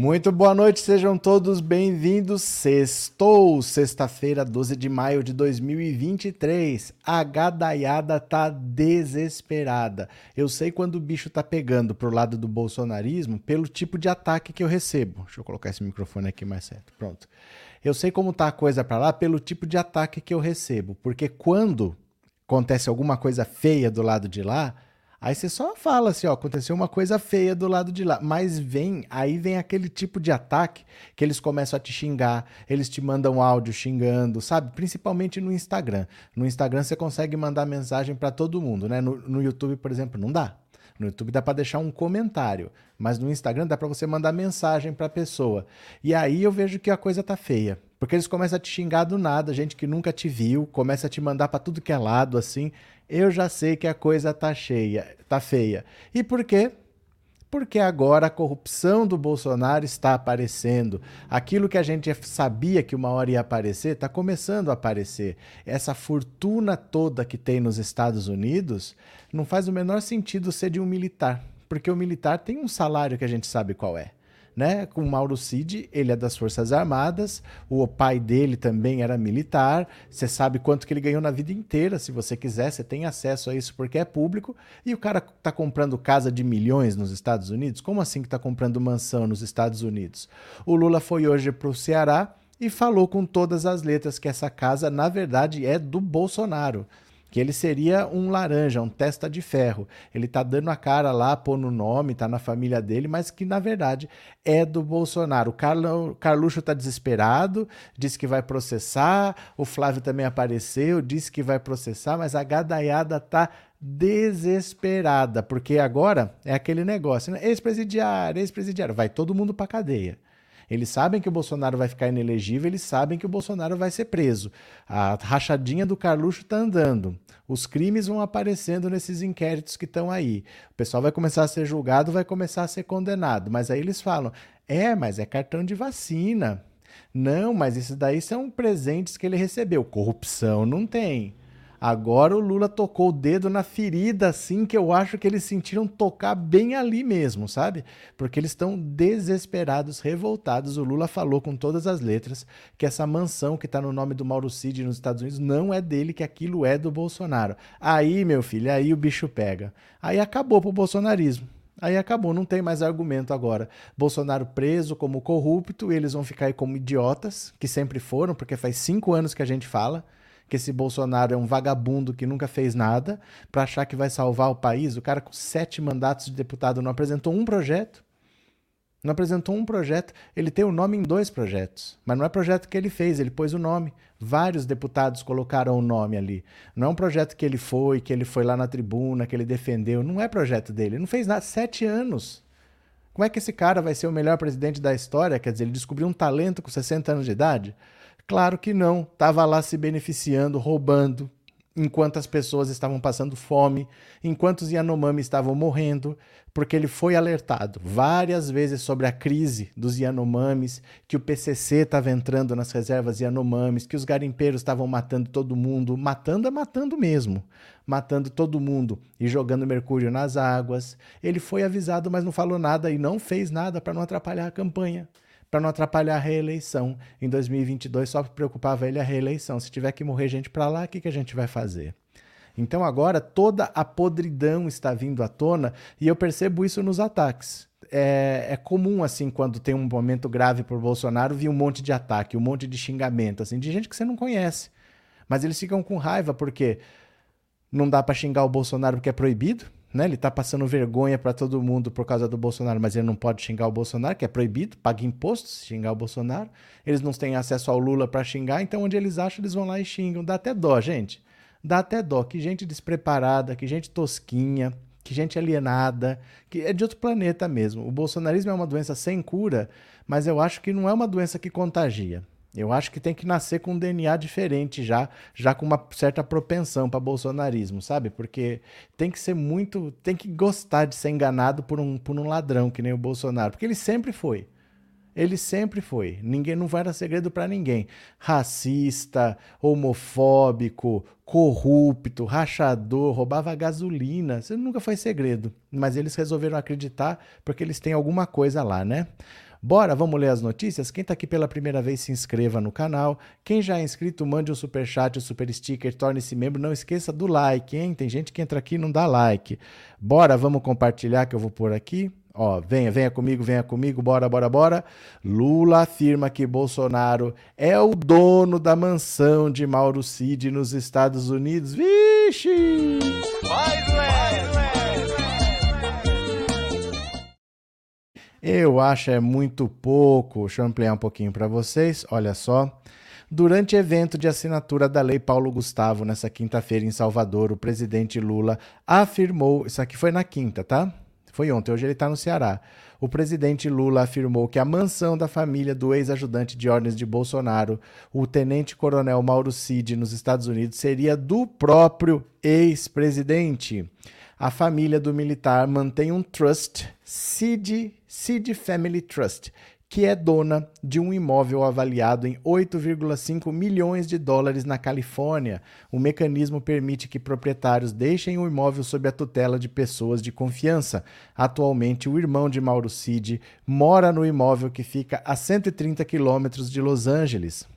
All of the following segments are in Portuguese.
Muito boa noite, sejam todos bem-vindos. Sextou, sexta-feira, 12 de maio de 2023. A gadaiada tá desesperada. Eu sei quando o bicho tá pegando pro lado do bolsonarismo pelo tipo de ataque que eu recebo. Deixa eu colocar esse microfone aqui mais certo. Pronto. Eu sei como tá a coisa para lá pelo tipo de ataque que eu recebo, porque quando acontece alguma coisa feia do lado de lá, Aí você só fala assim, ó, aconteceu uma coisa feia do lado de lá. Mas vem, aí vem aquele tipo de ataque que eles começam a te xingar, eles te mandam áudio xingando, sabe? Principalmente no Instagram. No Instagram você consegue mandar mensagem para todo mundo, né? No, no YouTube, por exemplo, não dá. No YouTube dá para deixar um comentário, mas no Instagram dá para você mandar mensagem para pessoa. E aí eu vejo que a coisa tá feia, porque eles começam a te xingar do nada, gente que nunca te viu, começa a te mandar para tudo que é lado assim. Eu já sei que a coisa tá cheia, tá feia. E por quê? Porque agora a corrupção do Bolsonaro está aparecendo. Aquilo que a gente sabia que uma hora ia aparecer, está começando a aparecer. Essa fortuna toda que tem nos Estados Unidos não faz o menor sentido ser de um militar. Porque o militar tem um salário que a gente sabe qual é né? Com Mauro Cid, ele é das Forças Armadas, o pai dele também era militar. Você sabe quanto que ele ganhou na vida inteira, se você quiser, você tem acesso a isso porque é público. E o cara tá comprando casa de milhões nos Estados Unidos? Como assim que tá comprando mansão nos Estados Unidos? O Lula foi hoje para o Ceará e falou com todas as letras que essa casa, na verdade, é do Bolsonaro que ele seria um laranja, um testa de ferro. Ele tá dando a cara lá, pondo o nome, tá na família dele, mas que na verdade é do Bolsonaro. O Carluxo tá desesperado, disse que vai processar, o Flávio também apareceu, disse que vai processar, mas a gadaiada tá desesperada, porque agora é aquele negócio, né? Ex-presidiário, ex-presidiário, vai todo mundo pra cadeia. Eles sabem que o Bolsonaro vai ficar inelegível, eles sabem que o Bolsonaro vai ser preso. A rachadinha do Carluxo está andando. Os crimes vão aparecendo nesses inquéritos que estão aí. O pessoal vai começar a ser julgado, vai começar a ser condenado. Mas aí eles falam: é, mas é cartão de vacina. Não, mas isso daí são presentes que ele recebeu. Corrupção não tem. Agora o Lula tocou o dedo na ferida, assim, que eu acho que eles sentiram tocar bem ali mesmo, sabe? Porque eles estão desesperados, revoltados. O Lula falou com todas as letras que essa mansão que está no nome do Mauro Cid nos Estados Unidos não é dele, que aquilo é do Bolsonaro. Aí, meu filho, aí o bicho pega. Aí acabou pro bolsonarismo. Aí acabou, não tem mais argumento agora. Bolsonaro preso como corrupto, eles vão ficar aí como idiotas, que sempre foram, porque faz cinco anos que a gente fala que esse Bolsonaro é um vagabundo que nunca fez nada, para achar que vai salvar o país. O cara com sete mandatos de deputado não apresentou um projeto. Não apresentou um projeto. Ele tem o nome em dois projetos, mas não é projeto que ele fez, ele pôs o nome. Vários deputados colocaram o nome ali. Não é um projeto que ele foi, que ele foi lá na tribuna, que ele defendeu. Não é projeto dele. Ele não fez nada. Sete anos. Como é que esse cara vai ser o melhor presidente da história? Quer dizer, ele descobriu um talento com 60 anos de idade? Claro que não, estava lá se beneficiando, roubando, enquanto as pessoas estavam passando fome, enquanto os Yanomami estavam morrendo, porque ele foi alertado várias vezes sobre a crise dos Yanomamis, que o PCC estava entrando nas reservas Yanomamis, que os garimpeiros estavam matando todo mundo, matando é matando mesmo, matando todo mundo e jogando mercúrio nas águas. Ele foi avisado, mas não falou nada e não fez nada para não atrapalhar a campanha para não atrapalhar a reeleição. Em 2022 só preocupava ele a reeleição. Se tiver que morrer gente para lá, o que, que a gente vai fazer? Então agora toda a podridão está vindo à tona e eu percebo isso nos ataques. É, é, comum, assim, quando tem um momento grave por Bolsonaro, vir um monte de ataque, um monte de xingamento, assim, de gente que você não conhece. Mas eles ficam com raiva porque não dá para xingar o Bolsonaro porque é proibido, né? Ele está passando vergonha para todo mundo por causa do Bolsonaro, mas ele não pode xingar o Bolsonaro, que é proibido, paga impostos xingar o Bolsonaro. Eles não têm acesso ao Lula para xingar, então onde eles acham, eles vão lá e xingam. Dá até dó, gente. Dá até dó. Que gente despreparada, que gente tosquinha, que gente alienada, que é de outro planeta mesmo. O bolsonarismo é uma doença sem cura, mas eu acho que não é uma doença que contagia. Eu acho que tem que nascer com um DNA diferente já, já com uma certa propensão para bolsonarismo, sabe? Porque tem que ser muito, tem que gostar de ser enganado por um, por um ladrão que nem o Bolsonaro, porque ele sempre foi. Ele sempre foi. Ninguém não vai dar segredo para ninguém. Racista, homofóbico, corrupto, rachador, roubava gasolina. Isso nunca foi segredo. Mas eles resolveram acreditar porque eles têm alguma coisa lá, né? Bora, vamos ler as notícias? Quem está aqui pela primeira vez, se inscreva no canal. Quem já é inscrito, mande um super chat, um super sticker, torne-se membro. Não esqueça do like, hein? Tem gente que entra aqui e não dá like. Bora, vamos compartilhar que eu vou pôr aqui. Ó, venha, venha comigo, venha comigo, bora, bora, bora. Lula afirma que Bolsonaro é o dono da mansão de Mauro Cid nos Estados Unidos. Vixe! Vai, Eu acho é muito pouco. Deixa eu ampliar um pouquinho para vocês. Olha só. Durante evento de assinatura da Lei Paulo Gustavo, nessa quinta-feira em Salvador, o presidente Lula afirmou. Isso aqui foi na quinta, tá? Foi ontem, hoje ele está no Ceará. O presidente Lula afirmou que a mansão da família do ex-ajudante de ordens de Bolsonaro, o tenente-coronel Mauro Cid, nos Estados Unidos, seria do próprio ex-presidente. A família do militar mantém um trust, Cid, Cid Family Trust, que é dona de um imóvel avaliado em 8,5 milhões de dólares na Califórnia. O mecanismo permite que proprietários deixem o imóvel sob a tutela de pessoas de confiança. Atualmente, o irmão de Mauro Cid mora no imóvel que fica a 130 quilômetros de Los Angeles.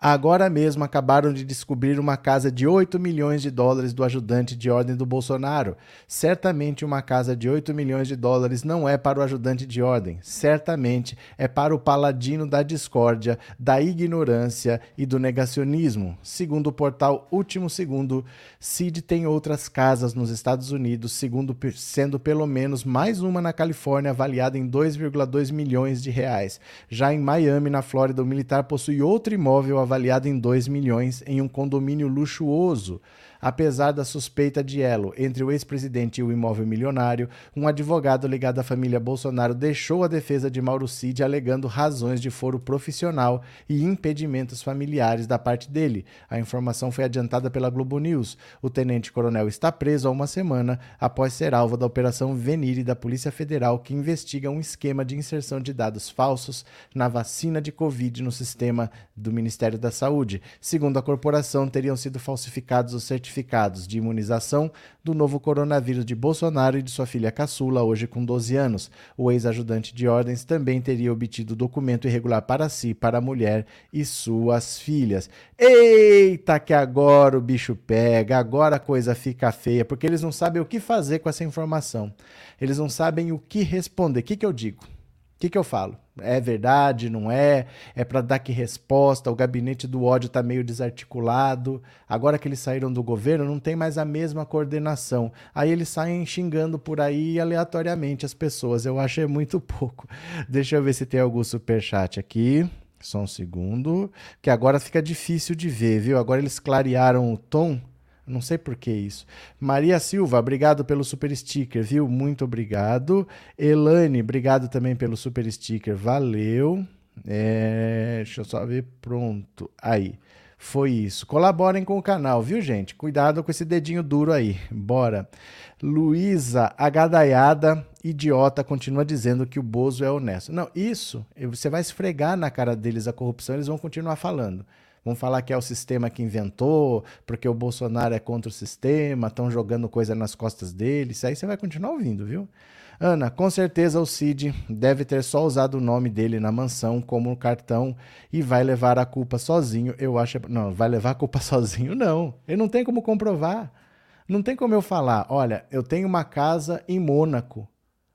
Agora mesmo acabaram de descobrir uma casa de 8 milhões de dólares do ajudante de ordem do Bolsonaro. Certamente uma casa de 8 milhões de dólares não é para o ajudante de ordem. Certamente é para o paladino da discórdia, da ignorância e do negacionismo. Segundo o portal Último Segundo, Cid tem outras casas nos Estados Unidos, segundo sendo pelo menos mais uma na Califórnia avaliada em 2,2 milhões de reais. Já em Miami, na Flórida, o militar possui outro imóvel avaliado em 2 milhões em um condomínio luxuoso Apesar da suspeita de elo entre o ex-presidente e o imóvel milionário, um advogado ligado à família Bolsonaro deixou a defesa de Mauro Cid alegando razões de foro profissional e impedimentos familiares da parte dele. A informação foi adiantada pela Globo News. O tenente-coronel está preso há uma semana após ser alvo da Operação Venire da Polícia Federal, que investiga um esquema de inserção de dados falsos na vacina de Covid no sistema do Ministério da Saúde. Segundo a corporação, teriam sido falsificados os certificados certificados de imunização do novo coronavírus de Bolsonaro e de sua filha caçula, hoje com 12 anos. O ex-ajudante de ordens também teria obtido documento irregular para si, para a mulher e suas filhas. Eita, que agora o bicho pega, agora a coisa fica feia, porque eles não sabem o que fazer com essa informação. Eles não sabem o que responder. O que, que eu digo? O que, que eu falo? É verdade, não é? É para dar que resposta? O gabinete do ódio está meio desarticulado. Agora que eles saíram do governo, não tem mais a mesma coordenação. Aí eles saem xingando por aí aleatoriamente as pessoas. Eu achei muito pouco. Deixa eu ver se tem algum superchat aqui. Só um segundo. Que agora fica difícil de ver, viu? Agora eles clarearam o tom. Não sei por que isso. Maria Silva, obrigado pelo super sticker, viu? Muito obrigado. Elane, obrigado também pelo super sticker. Valeu. É, deixa eu só ver. Pronto. Aí. Foi isso. Colaborem com o canal, viu, gente? Cuidado com esse dedinho duro aí. Bora. Luísa Agadaiada, idiota, continua dizendo que o Bozo é honesto. Não, isso, você vai esfregar na cara deles a corrupção, eles vão continuar falando. Vão falar que é o sistema que inventou, porque o Bolsonaro é contra o sistema, estão jogando coisa nas costas dele. Isso aí você vai continuar ouvindo, viu? Ana, com certeza o Cid deve ter só usado o nome dele na mansão como cartão e vai levar a culpa sozinho. Eu acho. Não, vai levar a culpa sozinho, não. Ele não tem como comprovar. Não tem como eu falar, olha, eu tenho uma casa em Mônaco,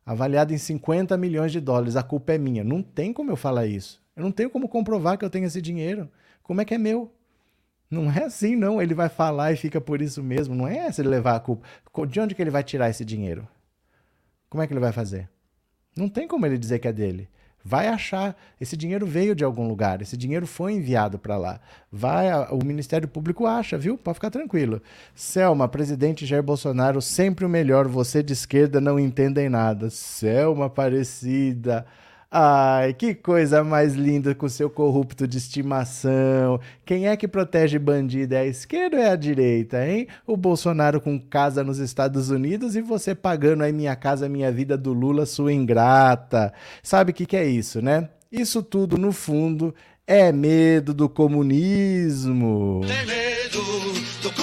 avaliada em 50 milhões de dólares, a culpa é minha. Não tem como eu falar isso. Eu não tenho como comprovar que eu tenho esse dinheiro. Como é que é meu? Não é assim, não. Ele vai falar e fica por isso mesmo. Não é essa ele levar a culpa. De onde que ele vai tirar esse dinheiro? Como é que ele vai fazer? Não tem como ele dizer que é dele. Vai achar. Esse dinheiro veio de algum lugar. Esse dinheiro foi enviado para lá. Vai, o Ministério Público acha, viu? Pode ficar tranquilo. Selma, presidente Jair Bolsonaro, sempre o melhor. Você de esquerda não entendem nada. Selma Aparecida. Ai, que coisa mais linda com seu corrupto de estimação. Quem é que protege bandido? É a esquerda ou é a direita, hein? O Bolsonaro com casa nos Estados Unidos e você pagando aí Minha Casa Minha Vida do Lula, sua ingrata. Sabe o que, que é isso, né? Isso tudo, no fundo, é medo do comunismo. Tem medo do comunismo.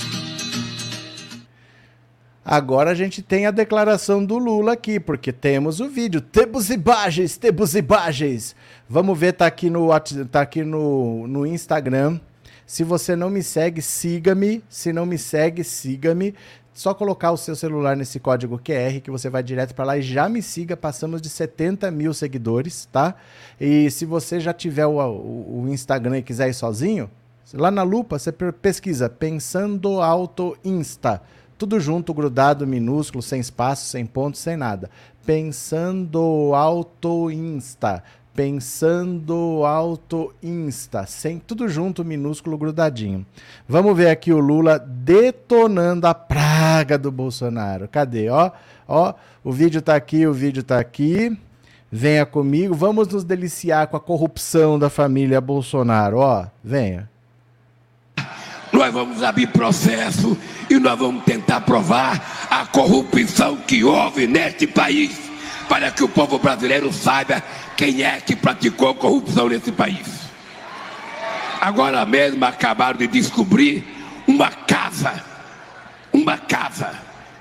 Agora a gente tem a declaração do Lula aqui, porque temos o vídeo. Temos imagens, temos imagens. Vamos ver, tá aqui no, tá aqui no, no Instagram. Se você não me segue, siga-me. Se não me segue, siga-me. Só colocar o seu celular nesse código QR que você vai direto para lá e já me siga. Passamos de 70 mil seguidores, tá? E se você já tiver o, o, o Instagram e quiser ir sozinho, lá na lupa você pesquisa Pensando Auto Insta. Tudo junto, grudado, minúsculo, sem espaço, sem ponto, sem nada. Pensando Auto Insta. Pensando Auto Insta. Sem, tudo junto, minúsculo, grudadinho. Vamos ver aqui o Lula detonando a praga do Bolsonaro. Cadê? Ó, ó, o vídeo tá aqui, o vídeo tá aqui. Venha comigo, vamos nos deliciar com a corrupção da família Bolsonaro. Ó, venha nós vamos abrir processo e nós vamos tentar provar a corrupção que houve neste país, para que o povo brasileiro saiba quem é que praticou corrupção nesse país. Agora mesmo acabaram de descobrir uma casa, uma casa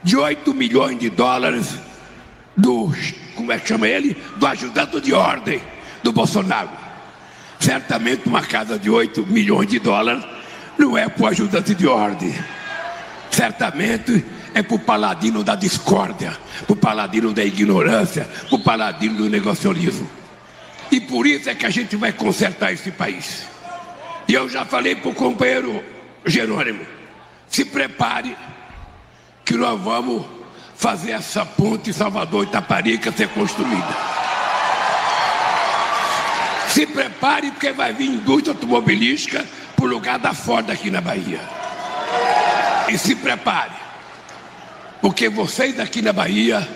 de 8 milhões de dólares do, como é que chama ele? Do ajudante de ordem do Bolsonaro. Certamente uma casa de 8 milhões de dólares não é para o ajudante de ordem. Certamente é para o paladino da discórdia, para o paladino da ignorância, para o paladino do negacionismo. E por isso é que a gente vai consertar esse país. E eu já falei para o companheiro Jerônimo: se prepare, que nós vamos fazer essa ponte Salvador Itaparica ser construída. Se prepare, porque vai vir indústria automobilística para lugar da Ford aqui na Bahia. E se prepare, porque vocês aqui na Bahia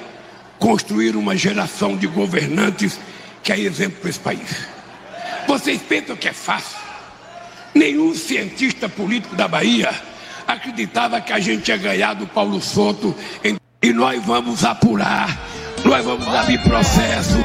construíram uma geração de governantes que é exemplo para esse país. Vocês pensam que é fácil? Nenhum cientista político da Bahia acreditava que a gente ia ganhar do Paulo Soto e nós vamos apurar, nós vamos abrir processo.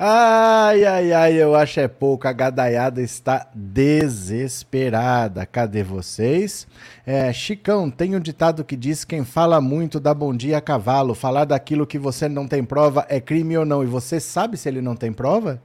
Ai, ai, ai, eu acho é pouco. A gadaiada está desesperada. Cadê vocês? É, Chicão, tem um ditado que diz: quem fala muito dá bom dia a cavalo. Falar daquilo que você não tem prova é crime ou não. E você sabe se ele não tem prova?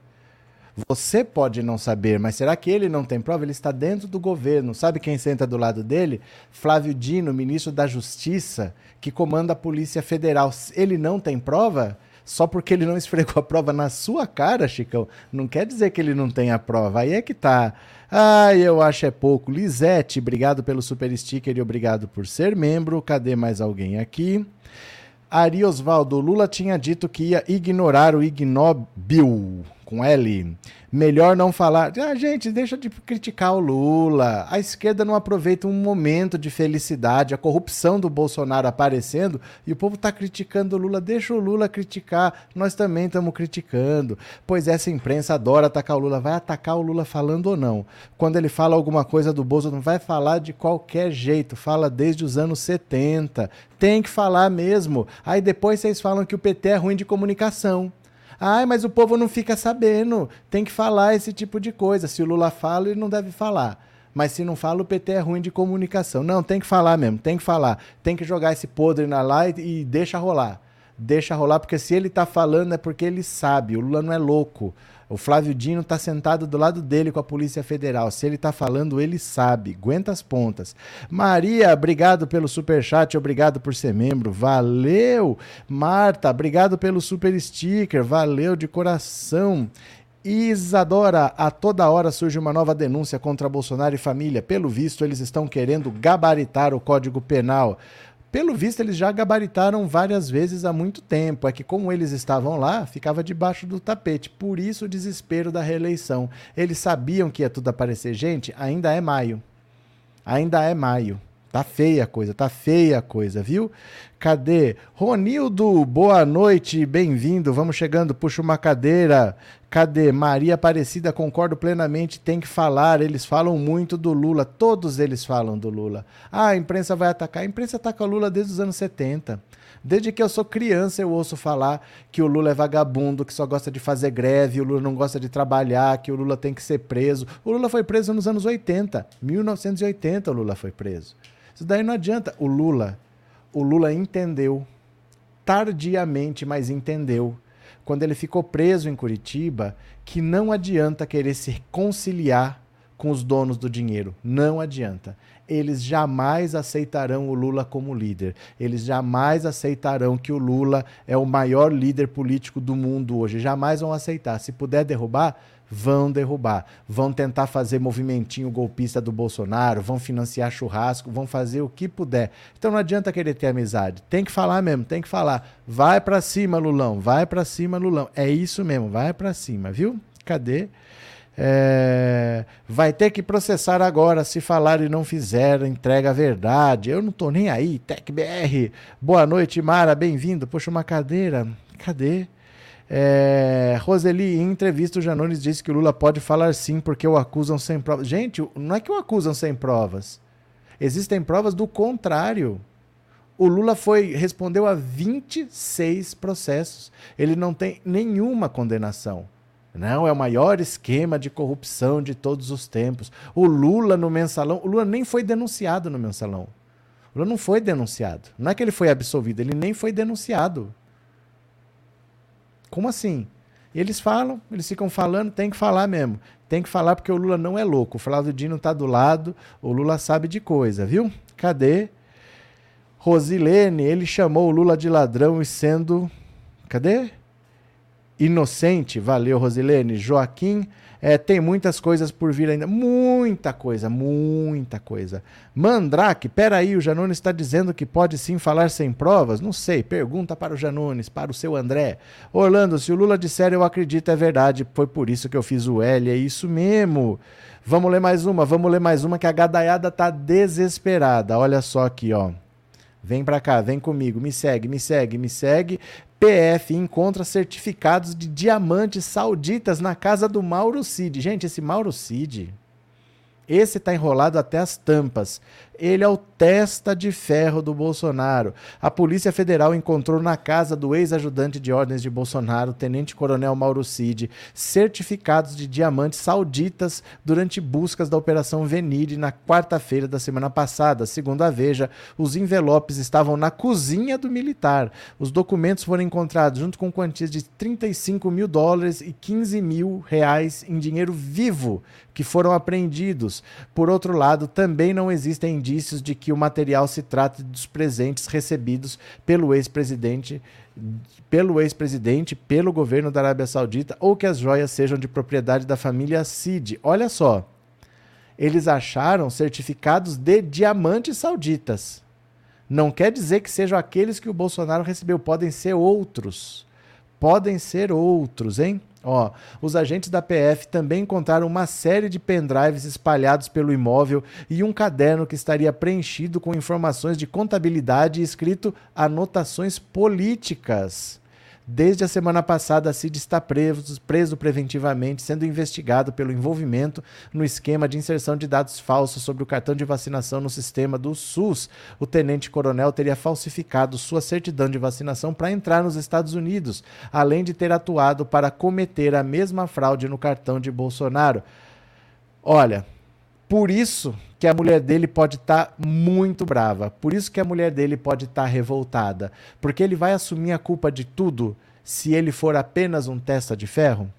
Você pode não saber, mas será que ele não tem prova? Ele está dentro do governo. Sabe quem senta do lado dele? Flávio Dino, ministro da Justiça, que comanda a Polícia Federal. Ele não tem prova? Só porque ele não esfregou a prova na sua cara, Chicão, não quer dizer que ele não tem a prova. Aí é que tá. Ai, eu acho é pouco. Lisete, obrigado pelo super sticker e obrigado por ser membro. Cadê mais alguém aqui? Ari Osvaldo, Lula tinha dito que ia ignorar o ignóbil com L. Melhor não falar. Ah, gente, deixa de criticar o Lula. A esquerda não aproveita um momento de felicidade, a corrupção do Bolsonaro aparecendo e o povo está criticando o Lula. Deixa o Lula criticar. Nós também estamos criticando. Pois essa imprensa adora atacar o Lula. Vai atacar o Lula falando ou não? Quando ele fala alguma coisa do Bolsonaro, vai falar de qualquer jeito. Fala desde os anos 70. Tem que falar mesmo. Aí depois vocês falam que o PT é ruim de comunicação. Ai, mas o povo não fica sabendo. Tem que falar esse tipo de coisa. Se o Lula fala, ele não deve falar. Mas se não fala, o PT é ruim de comunicação. Não, tem que falar mesmo, tem que falar. Tem que jogar esse podre na live e deixa rolar. Deixa rolar, porque se ele tá falando é porque ele sabe. O Lula não é louco. O Flávio Dino está sentado do lado dele com a Polícia Federal. Se ele está falando, ele sabe. Aguenta as pontas. Maria, obrigado pelo super chat, obrigado por ser membro. Valeu. Marta, obrigado pelo super sticker. Valeu de coração. Isadora, a toda hora surge uma nova denúncia contra Bolsonaro e família. Pelo visto, eles estão querendo gabaritar o Código Penal. Pelo visto, eles já gabaritaram várias vezes há muito tempo. É que, como eles estavam lá, ficava debaixo do tapete. Por isso o desespero da reeleição. Eles sabiam que ia tudo aparecer. Gente, ainda é maio. Ainda é maio. Tá feia a coisa, tá feia a coisa, viu? Cadê? Ronildo, boa noite, bem-vindo. Vamos chegando, puxa uma cadeira. Cadê? Maria Aparecida, concordo plenamente, tem que falar. Eles falam muito do Lula, todos eles falam do Lula. Ah, a imprensa vai atacar. A imprensa ataca o Lula desde os anos 70. Desde que eu sou criança, eu ouço falar que o Lula é vagabundo, que só gosta de fazer greve, o Lula não gosta de trabalhar, que o Lula tem que ser preso. O Lula foi preso nos anos 80. 1980 o Lula foi preso. Isso daí não adianta. O Lula, o Lula entendeu, tardiamente, mas entendeu, quando ele ficou preso em Curitiba, que não adianta querer se conciliar com os donos do dinheiro. Não adianta. Eles jamais aceitarão o Lula como líder. Eles jamais aceitarão que o Lula é o maior líder político do mundo hoje. Jamais vão aceitar. Se puder derrubar, vão derrubar. Vão tentar fazer movimentinho golpista do Bolsonaro, vão financiar churrasco, vão fazer o que puder. Então não adianta querer ter amizade. Tem que falar mesmo, tem que falar. Vai para cima, Lulão, vai para cima, Lulão. É isso mesmo, vai para cima, viu? Cadê? É, vai ter que processar agora se falar e não fizer, entrega a verdade. Eu não tô nem aí, TecBR. Boa noite, Mara, bem-vindo. Puxa uma cadeira. Cadê? É, Roseli, em entrevista, o Janones disse que o Lula pode falar sim porque o acusam sem provas. Gente, não é que o acusam sem provas. Existem provas do contrário. O Lula foi respondeu a 26 processos. Ele não tem nenhuma condenação. Não, é o maior esquema de corrupção de todos os tempos. O Lula no mensalão, o Lula nem foi denunciado no mensalão. O Lula não foi denunciado. Não é que ele foi absolvido, ele nem foi denunciado. Como assim? E eles falam, eles ficam falando, tem que falar mesmo. Tem que falar porque o Lula não é louco. O Flávio Dino está do lado, o Lula sabe de coisa, viu? Cadê? Rosilene, ele chamou o Lula de ladrão e sendo. Cadê? Inocente. Valeu, Rosilene. Joaquim é, tem muitas coisas por vir ainda. Muita coisa, muita coisa. Mandrake, peraí, o Janones está dizendo que pode sim falar sem provas? Não sei, pergunta para o Janones, para o seu André. Orlando, se o Lula disser eu acredito, é verdade. Foi por isso que eu fiz o L, é isso mesmo. Vamos ler mais uma, vamos ler mais uma que a gadaiada tá desesperada. Olha só aqui, ó. Vem para cá, vem comigo, me segue, me segue, me segue. PF encontra certificados de diamantes sauditas na casa do Mauro Cid. Gente, esse Mauro Cid, esse tá enrolado até as tampas. Ele é o testa de ferro do Bolsonaro. A Polícia Federal encontrou na casa do ex-ajudante de ordens de Bolsonaro, Tenente Coronel Mauro Cid, certificados de diamantes sauditas durante buscas da Operação Venire na quarta-feira da semana passada. Segundo a Veja, os envelopes estavam na cozinha do militar. Os documentos foram encontrados junto com quantias de 35 mil dólares e 15 mil reais em dinheiro vivo que foram apreendidos. Por outro lado, também não existem indícios de que o material se trate dos presentes recebidos pelo ex-presidente pelo ex-presidente, pelo governo da Arábia Saudita, ou que as joias sejam de propriedade da família Cid. Olha só, eles acharam certificados de diamantes sauditas. Não quer dizer que sejam aqueles que o Bolsonaro recebeu, podem ser outros. Podem ser outros, hein? Ó, os agentes da PF também encontraram uma série de pendrives espalhados pelo imóvel e um caderno que estaria preenchido com informações de contabilidade e escrito anotações políticas. Desde a semana passada, Cid está preso, preso, preventivamente, sendo investigado pelo envolvimento no esquema de inserção de dados falsos sobre o cartão de vacinação no sistema do SUS. O tenente-coronel teria falsificado sua certidão de vacinação para entrar nos Estados Unidos, além de ter atuado para cometer a mesma fraude no cartão de Bolsonaro. Olha, por isso que a mulher dele pode estar tá muito brava. Por isso que a mulher dele pode estar tá revoltada. Porque ele vai assumir a culpa de tudo se ele for apenas um testa de ferro?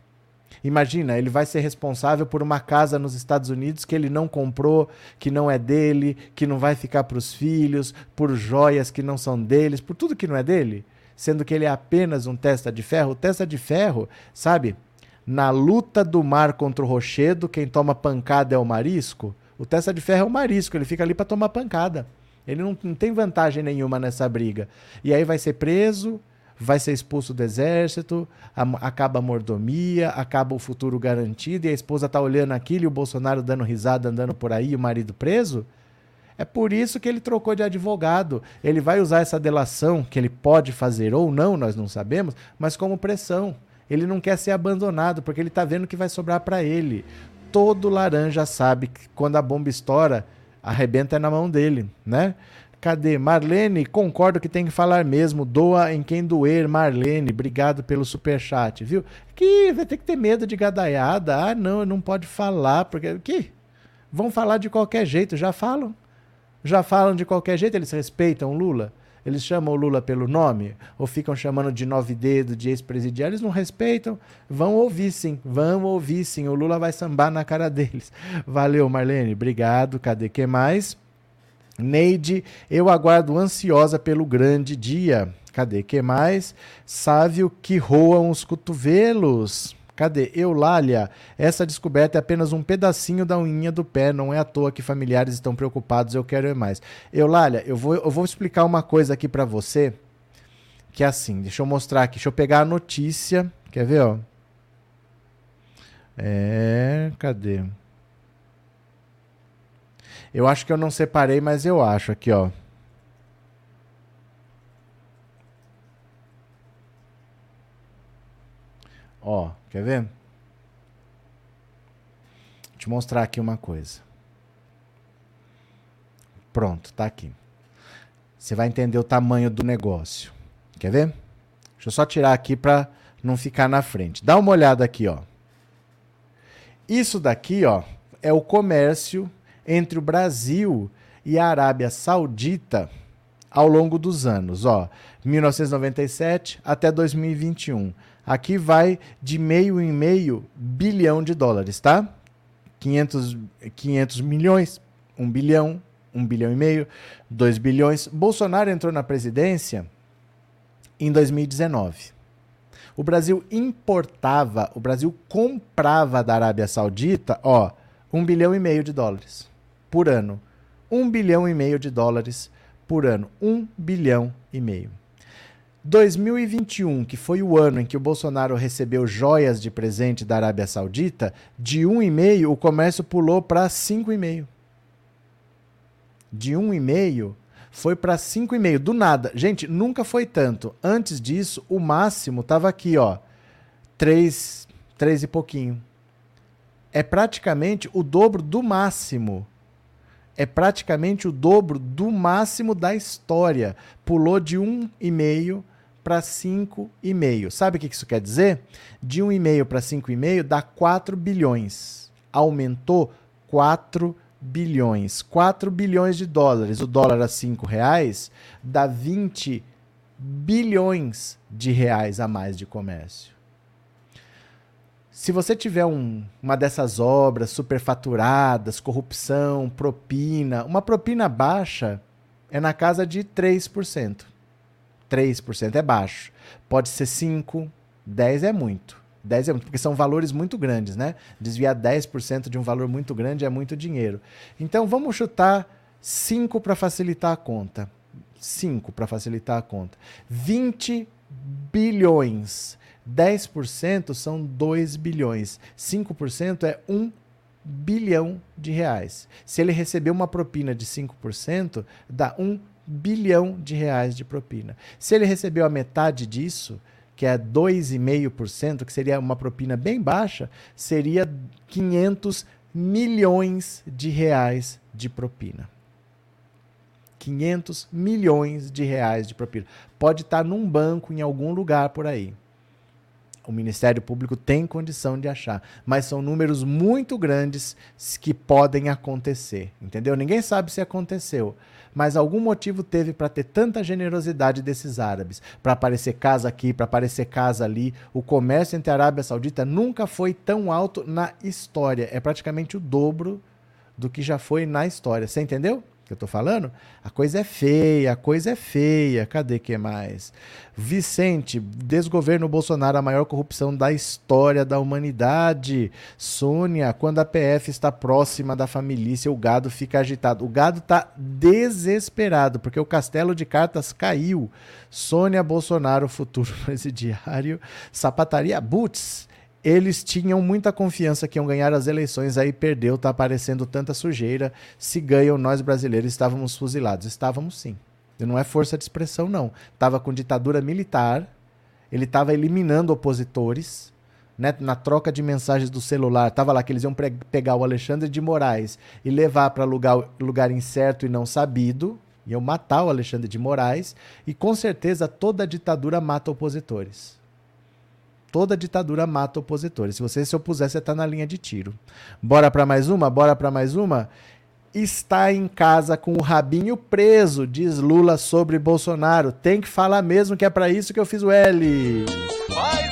Imagina, ele vai ser responsável por uma casa nos Estados Unidos que ele não comprou, que não é dele, que não vai ficar para os filhos, por joias que não são deles, por tudo que não é dele, sendo que ele é apenas um testa de ferro. O testa de ferro, sabe? Na luta do mar contra o rochedo, quem toma pancada é o marisco. O testa de ferro é o marisco, ele fica ali para tomar pancada. Ele não, não tem vantagem nenhuma nessa briga. E aí vai ser preso, vai ser expulso do exército, a, acaba a mordomia, acaba o futuro garantido, e a esposa tá olhando aquilo e o Bolsonaro dando risada, andando por aí, o marido preso. É por isso que ele trocou de advogado. Ele vai usar essa delação, que ele pode fazer ou não, nós não sabemos, mas como pressão. Ele não quer ser abandonado, porque ele está vendo que vai sobrar para ele. Todo laranja sabe que quando a bomba estoura, arrebenta na mão dele, né? Cadê? Marlene, concordo que tem que falar mesmo. Doa em quem doer, Marlene. Obrigado pelo superchat, viu? Que vai ter que ter medo de gadaiada. Ah, não, não pode falar, porque. Que? Vão falar de qualquer jeito, já falam. Já falam de qualquer jeito, eles respeitam Lula. Eles chamam o Lula pelo nome? Ou ficam chamando de nove dedo, de ex-presidiário? Eles não respeitam. Vão ouvir sim, vão ouvir sim. O Lula vai sambar na cara deles. Valeu, Marlene. Obrigado. Cadê que mais? Neide, eu aguardo ansiosa pelo grande dia. Cadê que mais? Sávio que roam os cotovelos. Cadê? Eulália, essa descoberta é apenas um pedacinho da unha do pé, não é à toa que familiares estão preocupados, eu quero ir mais. Eulália, eu vou, eu vou explicar uma coisa aqui para você, que é assim, deixa eu mostrar aqui, deixa eu pegar a notícia, quer ver, ó? É, cadê? Eu acho que eu não separei, mas eu acho aqui, ó. Ó, quer ver? Vou te mostrar aqui uma coisa. Pronto, tá aqui. Você vai entender o tamanho do negócio. Quer ver? Deixa eu só tirar aqui para não ficar na frente. Dá uma olhada aqui, ó. Isso daqui, ó, é o comércio entre o Brasil e a Arábia Saudita ao longo dos anos, ó, 1997 até 2021. Aqui vai de meio em meio bilhão de dólares, tá? 500, 500 milhões, 1 bilhão, 1 bilhão e meio, 2 bilhões. Bolsonaro entrou na presidência em 2019. O Brasil importava, o Brasil comprava da Arábia Saudita, ó, 1 bilhão e meio de dólares por ano. 1 bilhão e meio de dólares por ano. 1 bilhão e meio. 2021, que foi o ano em que o Bolsonaro recebeu joias de presente da Arábia Saudita, de 1,5 o comércio pulou para 5,5. De 1,5 foi para 5,5 do nada. Gente, nunca foi tanto. Antes disso, o máximo estava aqui, ó. 3, 3 e pouquinho. É praticamente o dobro do máximo é praticamente o dobro do máximo da história. Pulou de 1,5 para 5,5. Sabe o que isso quer dizer? De 1,5 para 5,5 dá 4 bilhões. Aumentou 4 bilhões. 4 bilhões de dólares. O dólar a 5 reais dá 20 bilhões de reais a mais de comércio. Se você tiver um, uma dessas obras superfaturadas, corrupção, propina, uma propina baixa é na casa de 3%. 3% é baixo. Pode ser 5, 10 é muito. 10 é muito, porque são valores muito grandes, né? Desviar 10% de um valor muito grande é muito dinheiro. Então vamos chutar 5 para facilitar a conta. 5 para facilitar a conta. 20 bilhões 10% são 2 bilhões. 5% é 1 bilhão de reais. Se ele receber uma propina de 5%, dá 1 bilhão de reais de propina. Se ele recebeu a metade disso, que é 2,5%, que seria uma propina bem baixa, seria 500 milhões de reais de propina. 500 milhões de reais de propina. Pode estar num banco em algum lugar por aí o Ministério Público tem condição de achar. Mas são números muito grandes que podem acontecer, entendeu? Ninguém sabe se aconteceu, mas algum motivo teve para ter tanta generosidade desses árabes, para aparecer casa aqui, para aparecer casa ali. O comércio entre a Arábia Saudita nunca foi tão alto na história, é praticamente o dobro do que já foi na história. Você entendeu? Que eu tô falando? A coisa é feia, a coisa é feia. Cadê que mais? Vicente, desgoverno Bolsonaro, a maior corrupção da história da humanidade. Sônia, quando a PF está próxima da família, o gado fica agitado. O gado tá desesperado, porque o castelo de cartas caiu. Sônia Bolsonaro, futuro presidiário. Sapataria Boots. Eles tinham muita confiança que iam ganhar as eleições, aí perdeu, tá aparecendo tanta sujeira. Se ganham, nós brasileiros estávamos fuzilados. Estávamos sim. Não é força de expressão, não. Tava com ditadura militar, ele estava eliminando opositores, né, na troca de mensagens do celular, tava lá que eles iam pegar o Alexandre de Moraes e levar para lugar, lugar incerto e não sabido, iam matar o Alexandre de Moraes, e com certeza toda ditadura mata opositores. Toda ditadura mata opositores. Se você se opuser, você está na linha de tiro. Bora para mais uma? Bora para mais uma? Está em casa com o rabinho preso, diz Lula sobre Bolsonaro. Tem que falar mesmo que é para isso que eu fiz o L. Vai,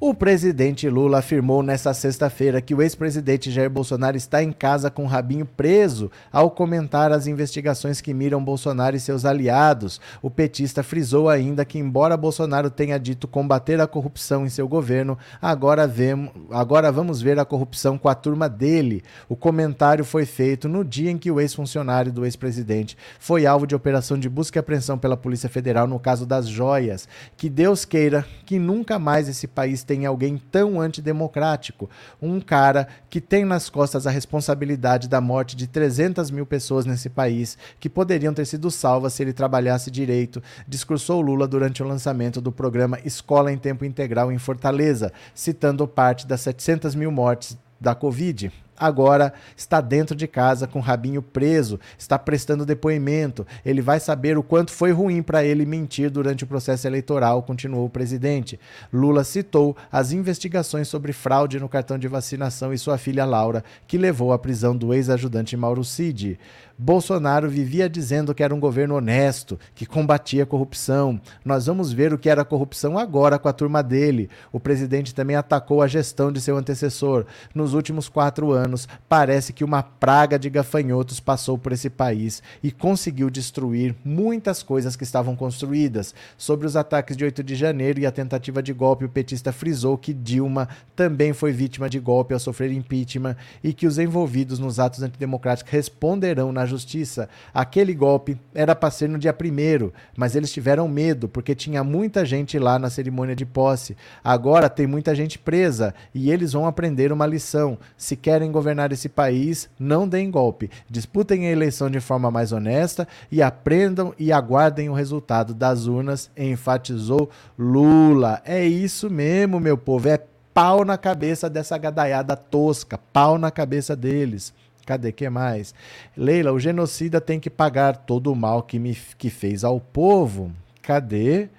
O presidente Lula afirmou nesta sexta-feira que o ex-presidente Jair Bolsonaro está em casa com o rabinho preso ao comentar as investigações que miram Bolsonaro e seus aliados. O petista frisou ainda que, embora Bolsonaro tenha dito combater a corrupção em seu governo, agora, vemos, agora vamos ver a corrupção com a turma dele. O comentário foi feito no dia em que o ex-funcionário do ex-presidente foi alvo de operação de busca e apreensão pela Polícia Federal no caso das joias. Que Deus queira que nunca mais esse país tem alguém tão antidemocrático. Um cara que tem nas costas a responsabilidade da morte de 300 mil pessoas nesse país, que poderiam ter sido salvas se ele trabalhasse direito, discursou Lula durante o lançamento do programa Escola em Tempo Integral em Fortaleza, citando parte das 700 mil mortes da Covid agora está dentro de casa com o rabinho preso, está prestando depoimento. Ele vai saber o quanto foi ruim para ele mentir durante o processo eleitoral, continuou o presidente. Lula citou as investigações sobre fraude no cartão de vacinação e sua filha Laura, que levou à prisão do ex-ajudante Mauro Cid. Bolsonaro vivia dizendo que era um governo honesto, que combatia a corrupção. Nós vamos ver o que era corrupção agora com a turma dele. O presidente também atacou a gestão de seu antecessor. Nos últimos quatro anos, parece que uma praga de gafanhotos passou por esse país e conseguiu destruir muitas coisas que estavam construídas. Sobre os ataques de 8 de janeiro e a tentativa de golpe, o petista frisou que Dilma também foi vítima de golpe ao sofrer impeachment e que os envolvidos nos atos antidemocráticos responderão na justiça. Aquele golpe era para ser no dia primeiro, mas eles tiveram medo porque tinha muita gente lá na cerimônia de posse. Agora tem muita gente presa e eles vão aprender uma lição. Se querem governar esse país, não deem golpe. Disputem a eleição de forma mais honesta e aprendam e aguardem o resultado das urnas, enfatizou Lula. É isso mesmo, meu povo. É pau na cabeça dessa gadaiada tosca, pau na cabeça deles. Cadê que mais? Leila, o genocida tem que pagar todo o mal que me que fez ao povo. Cadê?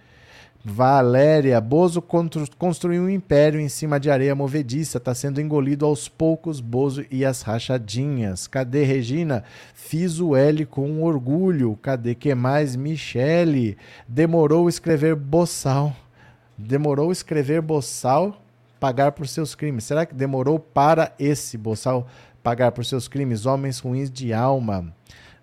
Valéria, Bozo construiu um império em cima de areia movediça, está sendo engolido aos poucos, Bozo e as rachadinhas. Cadê Regina? Fiz o L com orgulho. Cadê que mais? Michele, demorou escrever boçal. Demorou escrever boçal pagar por seus crimes. Será que demorou para esse boçal pagar por seus crimes, homens ruins de alma.